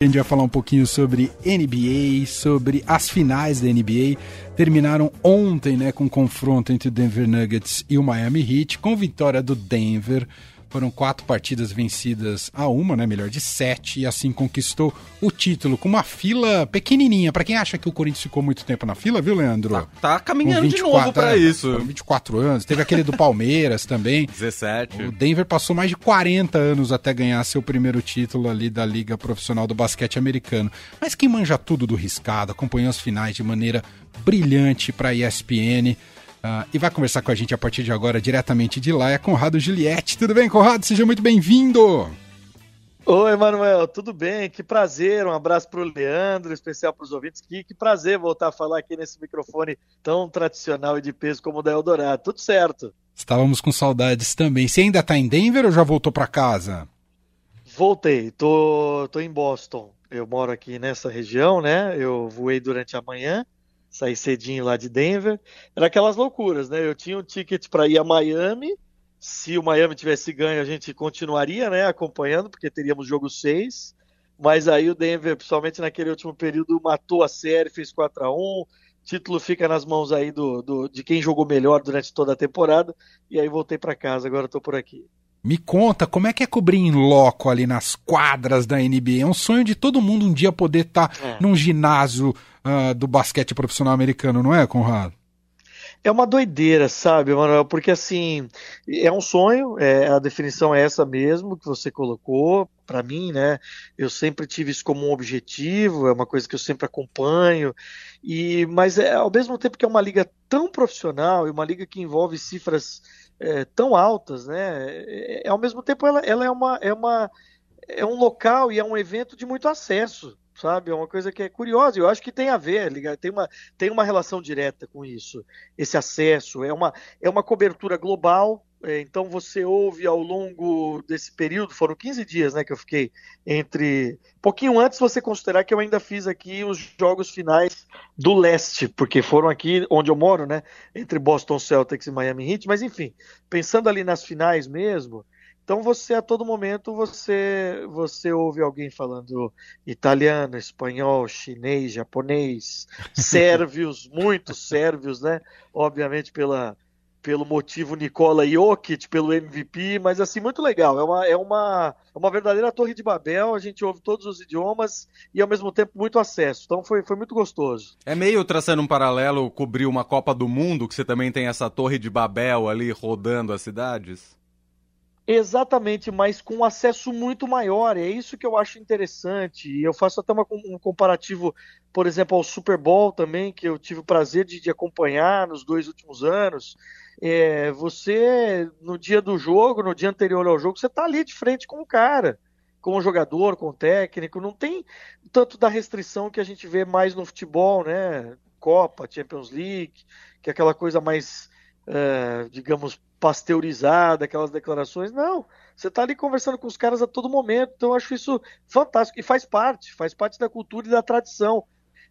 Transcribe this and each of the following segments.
A gente vai falar um pouquinho sobre NBA, sobre as finais da NBA. Terminaram ontem, né, com um confronto entre o Denver Nuggets e o Miami Heat, com vitória do Denver foram quatro partidas vencidas a uma, né? Melhor de sete, e assim conquistou o título com uma fila pequenininha. Para quem acha que o Corinthians ficou muito tempo na fila, viu, Leandro? Tá, tá caminhando 24, de novo para é, isso. 24 anos. Teve aquele do Palmeiras também. 17. O Denver passou mais de 40 anos até ganhar seu primeiro título ali da Liga Profissional do Basquete Americano. Mas quem manja tudo do riscado, acompanhou as finais de maneira brilhante para a ESPN. Uh, e vai conversar com a gente a partir de agora, diretamente de lá, é Conrado Juliette. Tudo bem, Conrado? Seja muito bem-vindo! Oi, Manuel, tudo bem? Que prazer, um abraço para o Leandro, especial para os ouvintes. Que, que prazer voltar a falar aqui nesse microfone tão tradicional e de peso como o da Eldorado. Tudo certo. Estávamos com saudades também. Você ainda está em Denver ou já voltou para casa? Voltei, tô, tô em Boston. Eu moro aqui nessa região, né? Eu voei durante a manhã sair cedinho lá de Denver. Era aquelas loucuras, né? Eu tinha um ticket para ir a Miami. Se o Miami tivesse ganho, a gente continuaria, né, acompanhando, porque teríamos jogo 6. Mas aí o Denver, principalmente naquele último período, matou a série, fez 4 a 1 título fica nas mãos aí do, do, de quem jogou melhor durante toda a temporada. E aí voltei para casa, agora estou por aqui. Me conta, como é que é cobrir em loco ali nas quadras da NBA? É um sonho de todo mundo um dia poder estar tá é. num ginásio uh, do basquete profissional americano, não é, Conrado? É uma doideira, sabe, Manuel? Porque assim, é um sonho, é, a definição é essa mesmo que você colocou. Para mim, né? Eu sempre tive isso como um objetivo, é uma coisa que eu sempre acompanho. E, mas é, ao mesmo tempo que é uma liga tão profissional e uma liga que envolve cifras é, tão altas, né? É, é, ao mesmo tempo ela, ela é uma é uma é um local e é um evento de muito acesso sabe? É uma coisa que é curiosa. Eu acho que tem a ver, tem uma, tem uma relação direta com isso. Esse acesso é uma, é uma cobertura global. É, então você ouve ao longo desse período, foram 15 dias, né, que eu fiquei entre pouquinho antes você considerar que eu ainda fiz aqui os jogos finais do leste, porque foram aqui onde eu moro, né, entre Boston Celtics e Miami Heat, mas enfim, pensando ali nas finais mesmo, então você a todo momento você você ouve alguém falando italiano, espanhol, chinês, japonês, sérvios, muitos sérvios, né? Obviamente pela pelo motivo Nicola Jokic, pelo MVP, mas assim muito legal. É uma é uma é uma verdadeira torre de Babel. A gente ouve todos os idiomas e ao mesmo tempo muito acesso. Então foi foi muito gostoso. É meio traçando um paralelo cobrir uma Copa do Mundo que você também tem essa torre de Babel ali rodando as cidades. Exatamente, mas com acesso muito maior. É isso que eu acho interessante. Eu faço até uma, um comparativo, por exemplo, ao Super Bowl também, que eu tive o prazer de, de acompanhar nos dois últimos anos. É, você, no dia do jogo, no dia anterior ao jogo, você está ali de frente com o cara, com o jogador, com o técnico. Não tem tanto da restrição que a gente vê mais no futebol, né? Copa, Champions League, que é aquela coisa mais, é, digamos, pasteurizada, aquelas declarações. Não, você está ali conversando com os caras a todo momento. Então eu acho isso fantástico e faz parte, faz parte da cultura e da tradição.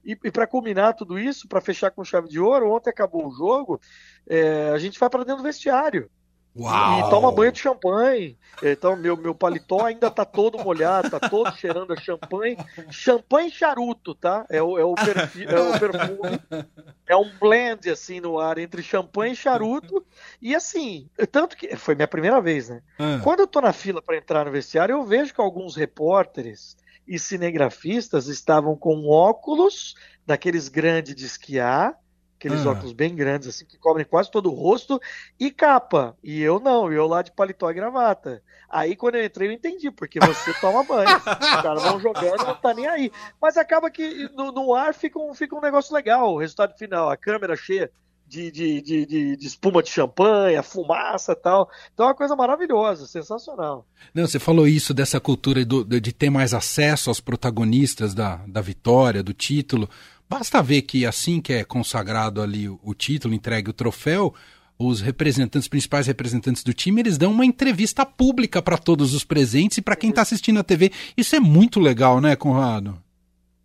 E, e para culminar tudo isso, para fechar com chave de ouro, ontem acabou o jogo, é, a gente vai para dentro do vestiário. Uau. E toma banho de champanhe. Então, meu, meu paletó ainda tá todo molhado, tá todo cheirando a champanhe. Champanhe charuto, tá? É o, é o, perfi, é o perfume. É um blend, assim, no ar entre champanhe e charuto. E assim, tanto que. Foi minha primeira vez, né? Ah. Quando eu tô na fila para entrar no vestiário, eu vejo que alguns repórteres e cinegrafistas estavam com óculos daqueles grandes de esquiar Aqueles ah. óculos bem grandes, assim, que cobrem quase todo o rosto, e capa. E eu não, eu lá de paletó e gravata. Aí quando eu entrei, eu entendi, porque você toma banho. Os caras vão jogando não tá nem aí. Mas acaba que no, no, ar fica um, fica um negócio legal, o resultado final, a câmera cheia. De, de, de, de, de espuma de champanhe, a fumaça e tal. Então é uma coisa maravilhosa, sensacional. Não, você falou isso dessa cultura do, de ter mais acesso aos protagonistas da, da vitória, do título. Basta ver que assim que é consagrado ali o, título, entregue o troféu, os representantes, principais representantes do time, eles dão uma entrevista pública para todos os presentes e para quem está assistindo a TV. Isso é muito legal, né, Conrado?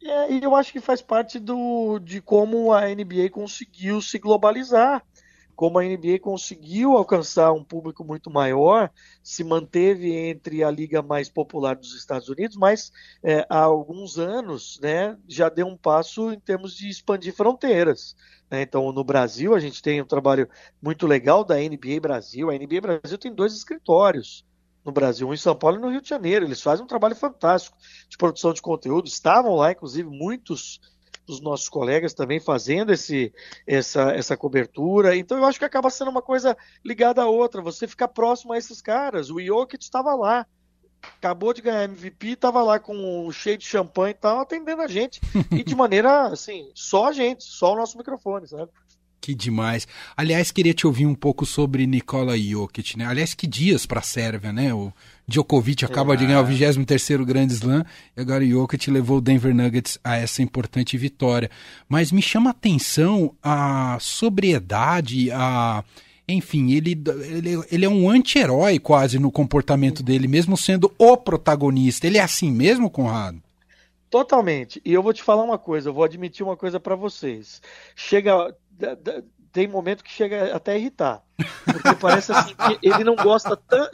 É, e eu acho que faz parte do, de como a NBA conseguiu se globalizar. Como a NBA conseguiu alcançar um público muito maior, se manteve entre a liga mais popular dos Estados Unidos, mas é, há alguns anos né, já deu um passo em termos de expandir fronteiras. Né? Então, no Brasil, a gente tem um trabalho muito legal da NBA Brasil. A NBA Brasil tem dois escritórios no Brasil, um em São Paulo e no Rio de Janeiro. Eles fazem um trabalho fantástico de produção de conteúdo. Estavam lá, inclusive, muitos dos nossos colegas também fazendo esse, essa, essa cobertura. Então eu acho que acaba sendo uma coisa ligada à outra. Você ficar próximo a esses caras. O Jokic estava lá. Acabou de ganhar MVP, estava lá com cheio de champanhe e tal, atendendo a gente. E de maneira, assim, só a gente, só o nosso microfone, sabe? Que demais. Aliás, queria te ouvir um pouco sobre Nikola Jokic, né? Aliás, que dias para a Sérvia, né? O Djokovic acaba é. de ganhar o 23º Grand Slam e agora o Jokic levou o Denver Nuggets a essa importante vitória. Mas me chama a atenção a sobriedade, a enfim, ele, ele, ele é um anti-herói quase no comportamento dele, mesmo sendo o protagonista. Ele é assim mesmo, Conrado? Totalmente. E eu vou te falar uma coisa, eu vou admitir uma coisa para vocês. Chega tem momento que chega até a irritar. Porque parece assim que ele não gosta tanto.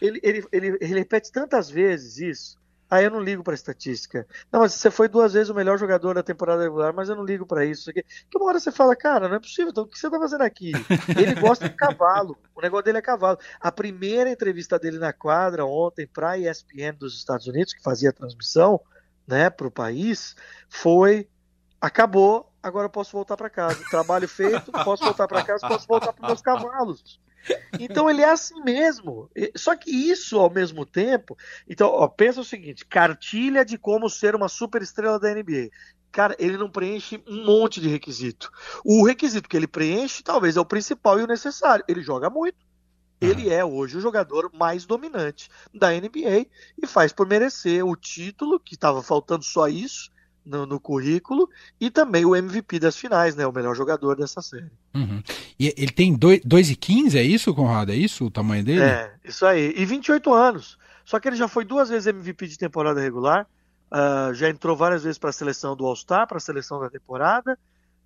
Ele, ele, ele, ele, repete tantas vezes isso. Aí eu não ligo para estatística. Não, mas você foi duas vezes o melhor jogador da temporada regular, mas eu não ligo para isso. Que uma hora você fala, cara, não é possível, então o que você tá fazendo aqui? Ele gosta de cavalo. O negócio dele é cavalo. A primeira entrevista dele na quadra ontem para a ESPN dos Estados Unidos, que fazia a transmissão, né, para o país, foi acabou, agora eu posso voltar para casa. Trabalho feito, posso voltar para casa, posso voltar para meus cavalos. Então ele é assim mesmo. Só que isso ao mesmo tempo. Então, ó, pensa o seguinte: cartilha de como ser uma super estrela da NBA. Cara, ele não preenche um monte de requisito. O requisito que ele preenche, talvez, é o principal e o necessário. Ele joga muito. Ele é hoje o jogador mais dominante da NBA e faz por merecer o título, que estava faltando só isso, no, no, currículo e também o MVP das finais, né? O melhor jogador dessa série. Uhum. E ele tem 2,15, é isso, Conrado? É isso o tamanho dele? É, isso aí. E 28 anos. Só que ele já foi duas vezes MVP de temporada regular, uh, já entrou várias vezes para a seleção do All-Star, para a seleção da temporada.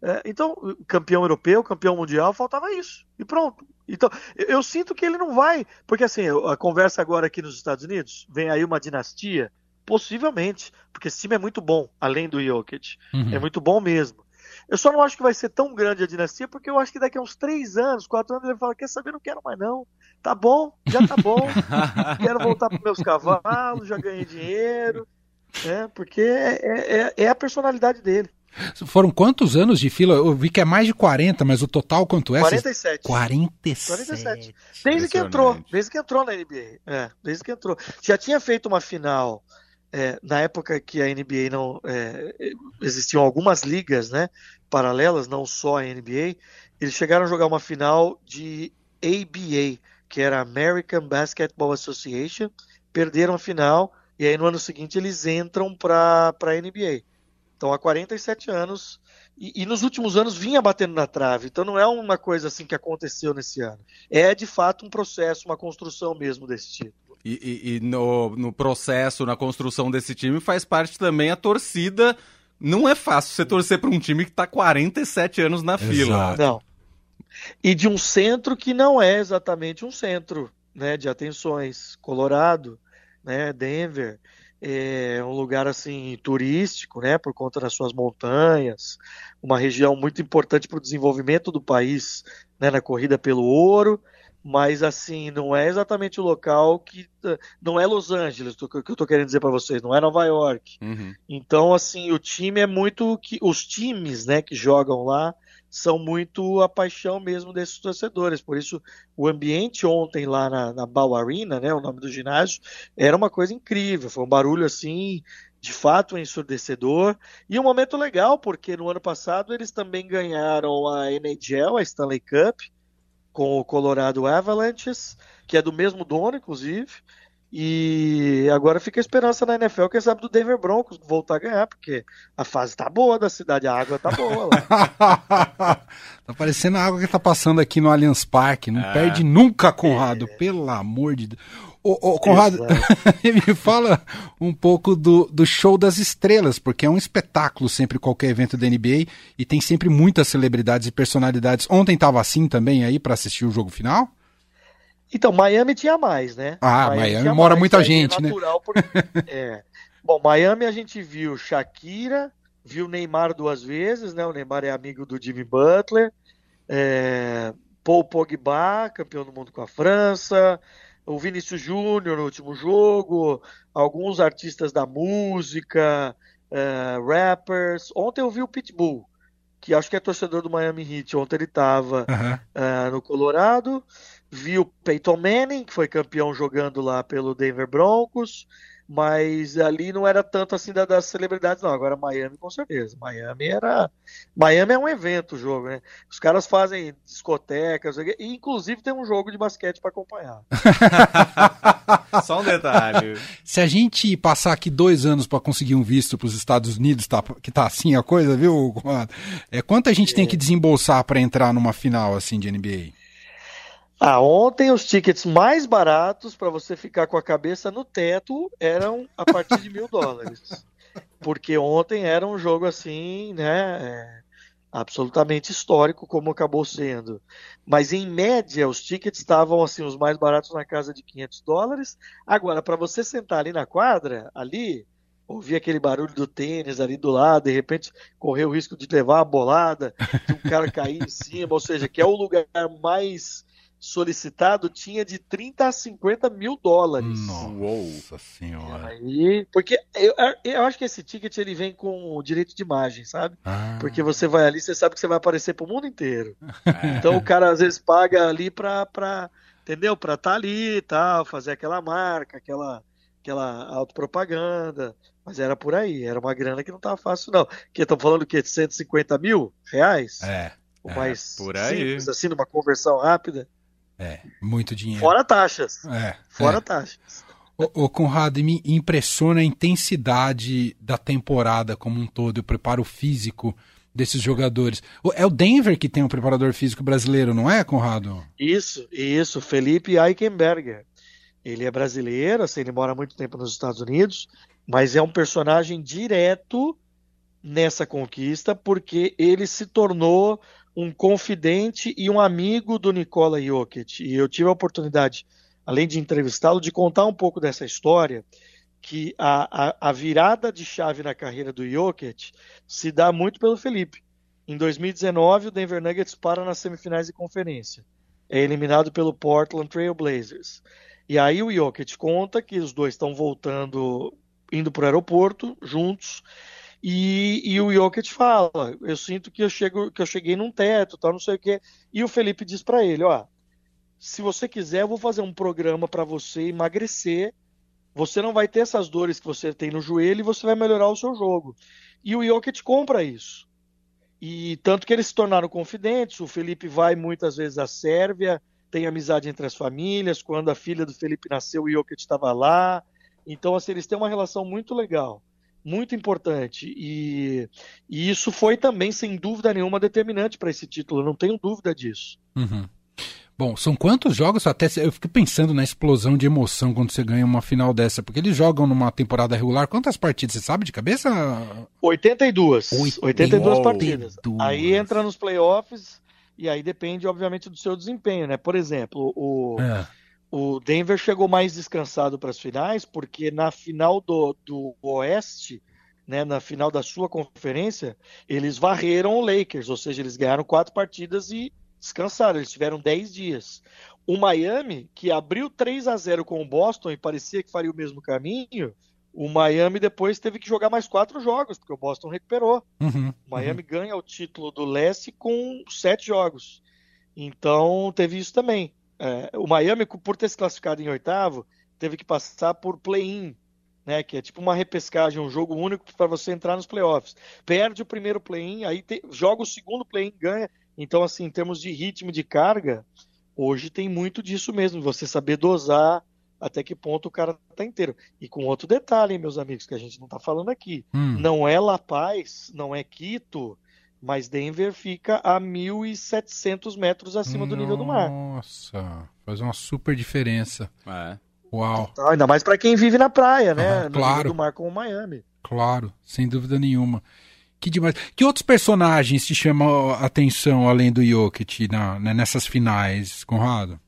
Uh, então, campeão europeu, campeão mundial, faltava isso. E pronto. Então, eu, eu sinto que ele não vai, porque assim, a conversa agora aqui nos Estados Unidos, vem aí uma dinastia Possivelmente, porque esse time é muito bom, além do Jokic. Uhum. É muito bom mesmo. Eu só não acho que vai ser tão grande a dinastia, porque eu acho que daqui a uns três anos, quatro anos, ele fala: Quer saber? Não quero mais, não. Tá bom, já tá bom. quero voltar para meus cavalos, já ganhei dinheiro. Né? Porque é, é, é, é a personalidade dele. Foram quantos anos de fila? Eu vi que é mais de 40, mas o total quanto é? 47. 47. 47. Desde que entrou, desde que entrou na NBA. É, desde que entrou. Já tinha feito uma final é, na época que a NBA não é, existiam algumas ligas, né, paralelas, não só a NBA, eles chegaram a jogar uma final de ABA, que era American Basketball Association, perderam a final e aí no ano seguinte eles entram para a NBA. Então há 47 anos e, e, nos últimos anos vinha batendo na trave. Então não é uma coisa assim que aconteceu nesse ano. É de fato um processo, uma construção mesmo desse tipo. E, e, e no, no processo, na construção desse time, faz parte também a torcida. Não é fácil você torcer para um time que está 47 anos na Exato. fila. Não. E de um centro que não é exatamente um centro né, de atenções. Colorado, né, Denver, é um lugar assim turístico, né, por conta das suas montanhas, uma região muito importante para o desenvolvimento do país, né, na corrida pelo ouro mas assim, não é exatamente o local que. Não é Los Angeles, o que eu estou querendo dizer para vocês, não é Nova York. Uhum. Então, assim, o time é muito. que Os times né, que jogam lá são muito a paixão mesmo desses torcedores. Por isso, o ambiente ontem lá na, na Ball Arena, né, o nome do ginásio, era uma coisa incrível. Foi um barulho assim. De fato, ensurdecedor. E um momento legal, porque no ano passado eles também ganharam a NHL, a Stanley Cup, com o Colorado Avalanches, que é do mesmo dono, inclusive. E agora fica a esperança na NFL, quem sabe do Denver Broncos voltar a ganhar, porque a fase tá boa da cidade, a água tá boa lá. tá parecendo a água que tá passando aqui no Allianz Parque, não é. perde nunca, Conrado, é. pelo amor de Deus. Ô, ô Conrado, me fala um pouco do, do show das estrelas, porque é um espetáculo sempre qualquer evento da NBA e tem sempre muitas celebridades e personalidades. Ontem tava assim também aí para assistir o jogo final? Então, Miami tinha mais, né? Ah, Miami, Miami mora mais, muita é gente, né? Porque, é. Bom, Miami a gente viu Shakira, viu Neymar duas vezes, né? O Neymar é amigo do Jimmy Butler, é, Paul Pogba, campeão do mundo com a França, o Vinícius Júnior no último jogo, alguns artistas da música, é, rappers. Ontem eu vi o Pitbull, que acho que é torcedor do Miami Heat. Ontem ele estava uh, no Colorado vi o Peyton Manning, que foi campeão jogando lá pelo Denver Broncos, mas ali não era tanto assim da, das celebridades, não. Agora Miami, com certeza. Miami era. Miami é um evento o jogo, né? Os caras fazem discotecas, e inclusive tem um jogo de basquete para acompanhar. Só um detalhe. Se a gente passar aqui dois anos para conseguir um visto para os Estados Unidos, tá, que tá assim a coisa, viu? É, quanto gente é. tem que desembolsar para entrar numa final assim de NBA? Ah, ontem os tickets mais baratos para você ficar com a cabeça no teto eram a partir de mil dólares. Porque ontem era um jogo assim, né? É, absolutamente histórico, como acabou sendo. Mas em média, os tickets estavam assim, os mais baratos na casa de 500 dólares. Agora, para você sentar ali na quadra, ali, ouvir aquele barulho do tênis ali do lado, de repente correr o risco de levar a bolada, de um cara cair em cima, ou seja, que é o lugar mais solicitado tinha de 30 a 50 mil dólares. Nossa senhora. Aí, porque eu, eu acho que esse ticket ele vem com o direito de imagem, sabe? Ah. Porque você vai ali, você sabe que você vai aparecer pro mundo inteiro. É. Então o cara às vezes paga ali pra, pra entendeu? Pra estar tá ali e tal, fazer aquela marca, aquela, aquela autopropaganda. Mas era por aí, era uma grana que não tava fácil, não. Que estão falando que 150 mil reais? É. O é, mais por aí. simples, assim, numa conversão rápida. É, muito dinheiro. Fora taxas. É. Fora é. taxas. O, o Conrado, me impressiona a intensidade da temporada como um todo, o preparo físico desses jogadores. É o Denver que tem um preparador físico brasileiro, não é, Conrado? Isso, isso, Felipe Eichenberger. Ele é brasileiro, assim, ele mora muito tempo nos Estados Unidos, mas é um personagem direto nessa conquista, porque ele se tornou um confidente e um amigo do Nikola Jokic. E eu tive a oportunidade, além de entrevistá-lo, de contar um pouco dessa história, que a, a, a, virada de chave na carreira do Jokic se dá muito pelo Felipe. Em 2019, o Denver Nuggets para nas semifinais de conferência. É eliminado pelo Portland Trail Blazers. E aí o Jokic conta que os dois estão voltando, indo para o aeroporto juntos, e, e o Jokic fala: Eu sinto que eu, chego, que eu cheguei num teto, tal, não sei o quê. E o Felipe diz para ele: Ó, se você quiser, eu vou fazer um programa para você emagrecer. Você não vai ter essas dores que você tem no joelho e você vai melhorar o seu jogo. E o Jokic compra isso. E tanto que eles se tornaram confidentes. O Felipe vai muitas vezes à Sérvia, tem amizade entre as famílias. Quando a filha do Felipe nasceu, o Jokic estava lá. Então, assim, eles têm uma relação muito legal muito importante. E, e, isso foi também, sem dúvida nenhuma, determinante para esse título, não tenho dúvida disso. Uhum. Bom, são quantos jogos até. Eu fico pensando na explosão de emoção quando você ganha uma final dessa, porque eles jogam numa temporada regular. Quantas partidas? Você sabe de cabeça? 82. 82, 82 partidas. Aí entra nos playoffs e aí depende, obviamente, do seu desempenho, né? Por exemplo, o. É o Denver chegou mais descansado para as finais, porque na final do, do Oeste, né, na final da sua conferência, eles varreram o Lakers, ou seja, eles ganharam quatro partidas e descansaram, eles tiveram dez dias. O Miami, que abriu 3 a 0 com o Boston e parecia que faria o mesmo caminho, o Miami depois teve que jogar mais quatro jogos, porque o Boston recuperou. Uhum, o Miami uhum. ganha o título do leste com sete jogos. Então teve isso também. É, o Miami, por ter se classificado em oitavo, teve que passar por play-in, né? Que é tipo uma repescagem, um jogo único para você entrar nos playoffs. Perde o primeiro play-in, aí te, joga o segundo play-in, ganha. Então, assim, em termos de ritmo de carga, hoje tem muito disso mesmo, você saber dosar até que ponto o cara está inteiro. E com outro detalhe, meus amigos, que a gente não está falando aqui. Hum. Não é La Paz, não é Quito, mas Denver fica a 1.700 metros acima do nível do mar. Nossa, faz uma super diferença. É. Uau, Então, ainda mais para quem vive na praia, né? Aham, no claro. nível do mar como Miami. claro, sem dúvida nenhuma. Que demais. Que outros personagens te chamam a atenção além do Jokic na, né, nessas finais, Conrado?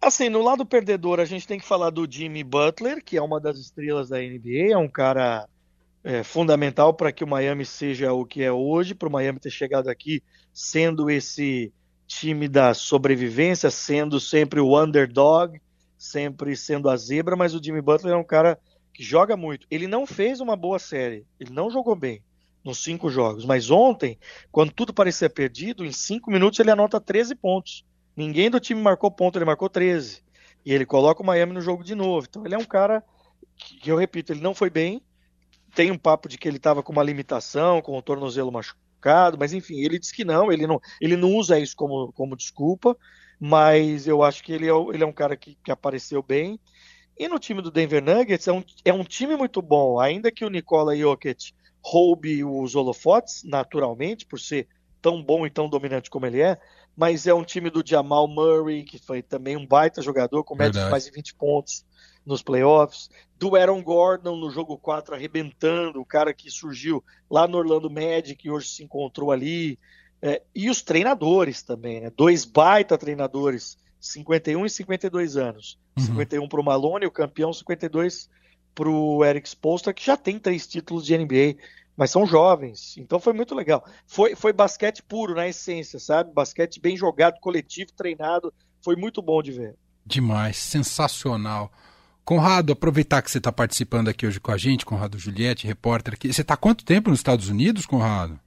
Assim, no lado perdedor, a gente tem que falar do Jimmy Butler, que é uma das estrelas da NBA, é um cara é, fundamental para que o Miami seja o que é hoje, para o Miami ter chegado aqui sendo esse time da sobrevivência, sendo sempre o underdog, sempre sendo a zebra, mas o Jimmy Butler é um cara que joga muito. Ele não fez uma boa série, ele não jogou bem nos cinco jogos, mas ontem, quando tudo parecia perdido, em cinco minutos ele anota 13 pontos. Ninguém do time marcou ponto, ele marcou 13. E ele coloca o Miami no jogo de novo. Então ele é um cara que, que eu repito, ele não foi bem. Tem um papo de que ele estava com uma limitação, com o tornozelo machucado, mas enfim, ele diz que não, ele não, ele não usa isso como, como desculpa, mas eu acho que ele é, ele é um cara que, que apareceu bem. E no time do Denver Nuggets é um, é um time muito bom, ainda que o Nikola Jokic roube os holofotes, naturalmente, por ser tão bom e tão dominante como ele é, mas é um time do Jamal Murray, que foi também um baita jogador, com média de mais de 20 pontos nos playoffs, do Aaron Gordon no jogo 4 arrebentando, o cara que surgiu lá no Orlando Magic e hoje se encontrou ali, É, e os treinadores também, né? dois baita treinadores, 51 e 52 anos, Uhum. 51 para o Malone, o campeão 52 para o Eric Spoelstra, que já tem três títulos de NBA, mas são jovens, então foi muito legal. Foi, foi basquete puro, na essência, sabe? Basquete bem jogado, coletivo, treinado, foi muito bom de ver. Demais, sensacional. Conrado, aproveitar que você está participando aqui hoje com a gente, Conrado Juliette, repórter aqui. Você está há quanto tempo nos Estados Unidos, Conrado?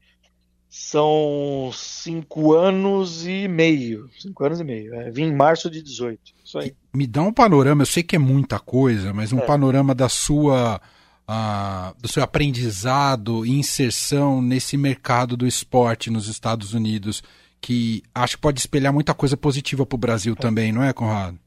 São cinco anos e meio. Cinco anos e meio. É, vim em março de 18. Isso aí. Me dá um panorama, eu sei que é muita coisa, mas um É. panorama da sua, ah, do seu aprendizado e inserção nesse mercado do esporte nos Estados Unidos, que acho que pode espelhar muita coisa positiva para o Brasil também, não é, Conrado?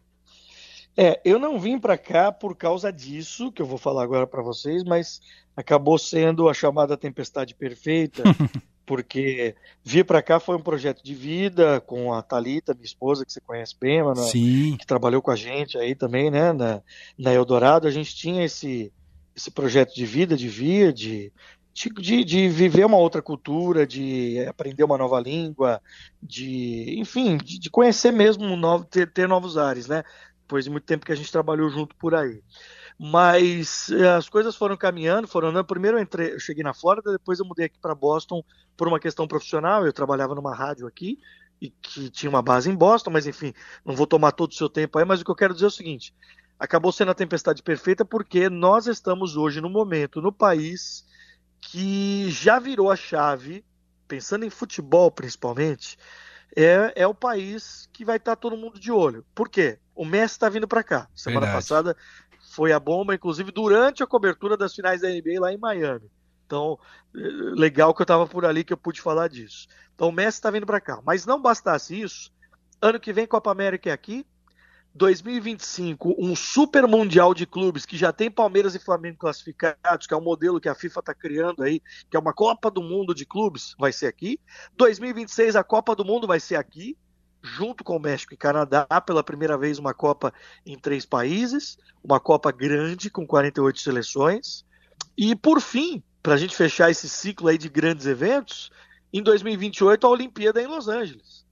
É, eu não vim para cá por causa disso, que eu vou falar agora para vocês, mas acabou sendo a chamada tempestade perfeita, porque vir para cá foi um projeto de vida com a Talita, minha esposa, que você conhece bem, mano, Sim, que trabalhou com a gente aí também, né, na, na Eldorado, a gente tinha esse, esse projeto de vida, de vir, de, de, de viver uma outra cultura, de aprender uma nova língua, de, enfim, de, de conhecer mesmo, novo, ter, ter novos ares, né? Depois de muito tempo que a gente trabalhou junto por aí. Mas eh, as coisas foram caminhando, foram andando. Primeiro eu entrei, eu cheguei na Flórida, depois eu mudei aqui para Boston por uma questão profissional. Eu trabalhava numa rádio aqui e que tinha uma base em Boston, mas enfim, não vou tomar todo o seu tempo aí, mas o que eu quero dizer é o seguinte: acabou sendo a tempestade perfeita porque nós estamos hoje no momento no país que já virou a chave, pensando em futebol principalmente, é, é o país que vai estar todo mundo de olho. Por quê? O Messi está vindo para cá. Semana Verdade. passada foi a bomba, inclusive durante a cobertura das finais da NBA lá em Miami. Então, eh, legal que eu estava por ali que eu pude falar disso. Então, o Messi está vindo para cá. Mas não bastasse isso, ano que vem Copa América é aqui. 2025, um super mundial de clubes que já tem Palmeiras e Flamengo classificados, que é um modelo que a FIFA está criando aí, que é uma Copa do Mundo de clubes, vai ser aqui. 2026, a Copa do Mundo vai ser aqui, junto com o México e Canadá, pela primeira vez uma Copa em três países, uma Copa grande com 48 seleções. E por fim, para a gente fechar esse ciclo aí de grandes eventos, em 2028 a Olimpíada em Los Angeles.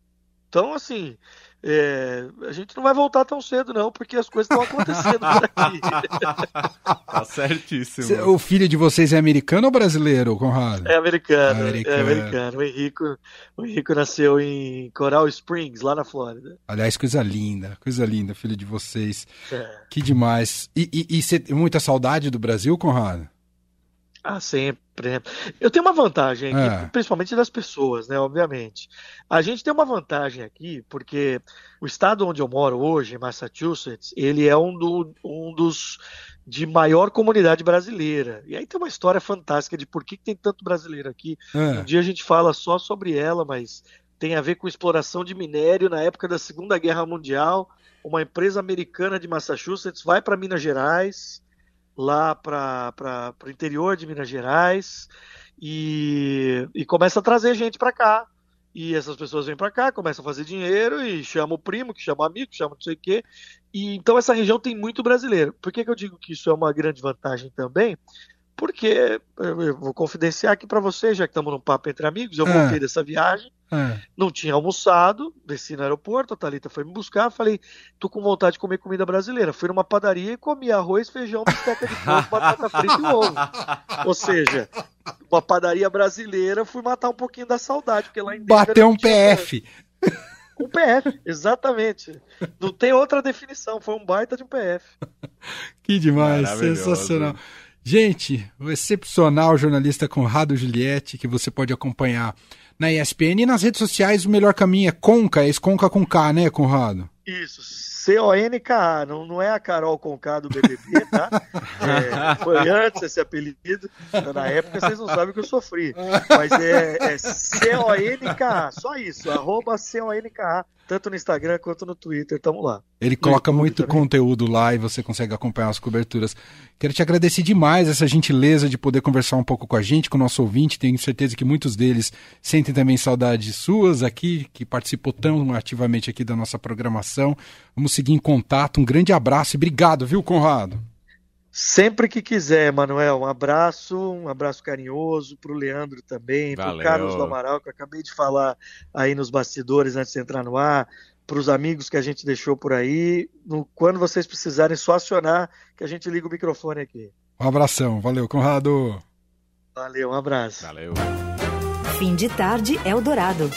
Então, assim, é, a gente não vai voltar tão cedo, não, porque as coisas estão acontecendo por aqui. Tá certíssimo. Cê- O filho de vocês é americano ou brasileiro, Conrado? É americano, Americano. é americano. O Henrico, o Henrico nasceu em Coral Springs, lá na Flórida. Aliás, coisa linda, coisa linda, filho de vocês. É. Que demais. E, e, e você tem muita saudade do Brasil, Conrado? Ah, sempre. né? Eu tenho uma vantagem aqui, É. principalmente das pessoas, né? Obviamente. A gente tem uma vantagem aqui, porque o estado onde eu moro hoje, Massachusetts, ele é um, do- um dos de maior comunidade brasileira. E aí tem uma história fantástica de por que que tem tanto brasileiro aqui. Um É. dia a gente fala só sobre ela, mas tem a ver com exploração de minério na época da Segunda Guerra Mundial. uma empresa americana de Massachusetts vai para Minas Gerais, lá para o interior de Minas Gerais, e, e começa a trazer gente para cá. E essas pessoas vêm para cá, começam a fazer dinheiro e chama o primo, que chama o amigo, que chama não sei o quê. E então essa região tem muito brasileiro. Por que, que eu digo que isso é uma grande vantagem também? Porque eu vou confidenciar aqui para você, já que estamos num papo entre amigos, eu é. voltei dessa viagem é. Não tinha almoçado, desci no aeroporto, a Thalita foi me buscar, falei, tô com vontade de comer comida brasileira. Fui numa padaria e comi arroz, feijão, bisteca de porco, batata frita e ovo. Ou seja, uma padaria brasileira, fui matar um pouquinho da saudade, porque lá em Bateu um PF. Um PF, exatamente. Não tem outra definição, foi um baita de um PF. Que demais, sensacional. Gente, o excepcional jornalista Conrado Juliette, que você pode acompanhar na ESPN e nas redes sociais o melhor caminho é Conca, é Conca com K, né, Conrado? Isso, C-O-N-K-A, não, não é a Carol Conká do BBB, tá? É, foi antes esse apelido, na época vocês não sabem o que eu sofri, mas é, é C-O-N-K-A, só isso, arroba C-O-N-K-A, tanto no Instagram quanto no Twitter, tamo lá. Ele coloca muito também. conteúdo lá e você consegue acompanhar as coberturas. Quero te agradecer demais essa gentileza de poder conversar um pouco com a gente, com o nosso ouvinte. Tenho certeza que muitos deles sentem também saudades suas aqui, que participou tão ativamente aqui da nossa programação. Vamos seguir em contato. Um grande abraço e obrigado, viu, Conrado? Sempre que quiser, Manuel. Um abraço, um abraço carinhoso para o Leandro também, para o Carlos do Amaral, que eu acabei de falar aí nos bastidores antes de entrar no ar, para os amigos que a gente deixou por aí. No, quando vocês precisarem, só acionar que a gente liga o microfone aqui. Um abração, valeu, Conrado. Valeu, um abraço. Valeu. Fim de tarde, Eldorado.